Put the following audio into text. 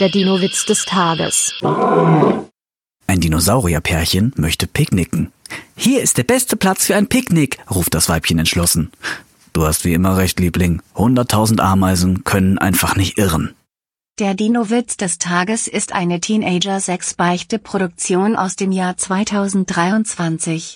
Der Dino-Witz des Tages. Ein Dinosaurierpärchen möchte picknicken. Hier ist der beste Platz für ein Picknick, ruft das Weibchen entschlossen. Du hast wie immer recht, Liebling. Hunderttausend Ameisen können einfach nicht irren. Der Dino-Witz des Tages ist eine Teenager-6-Beichte-Produktion aus dem Jahr 2023.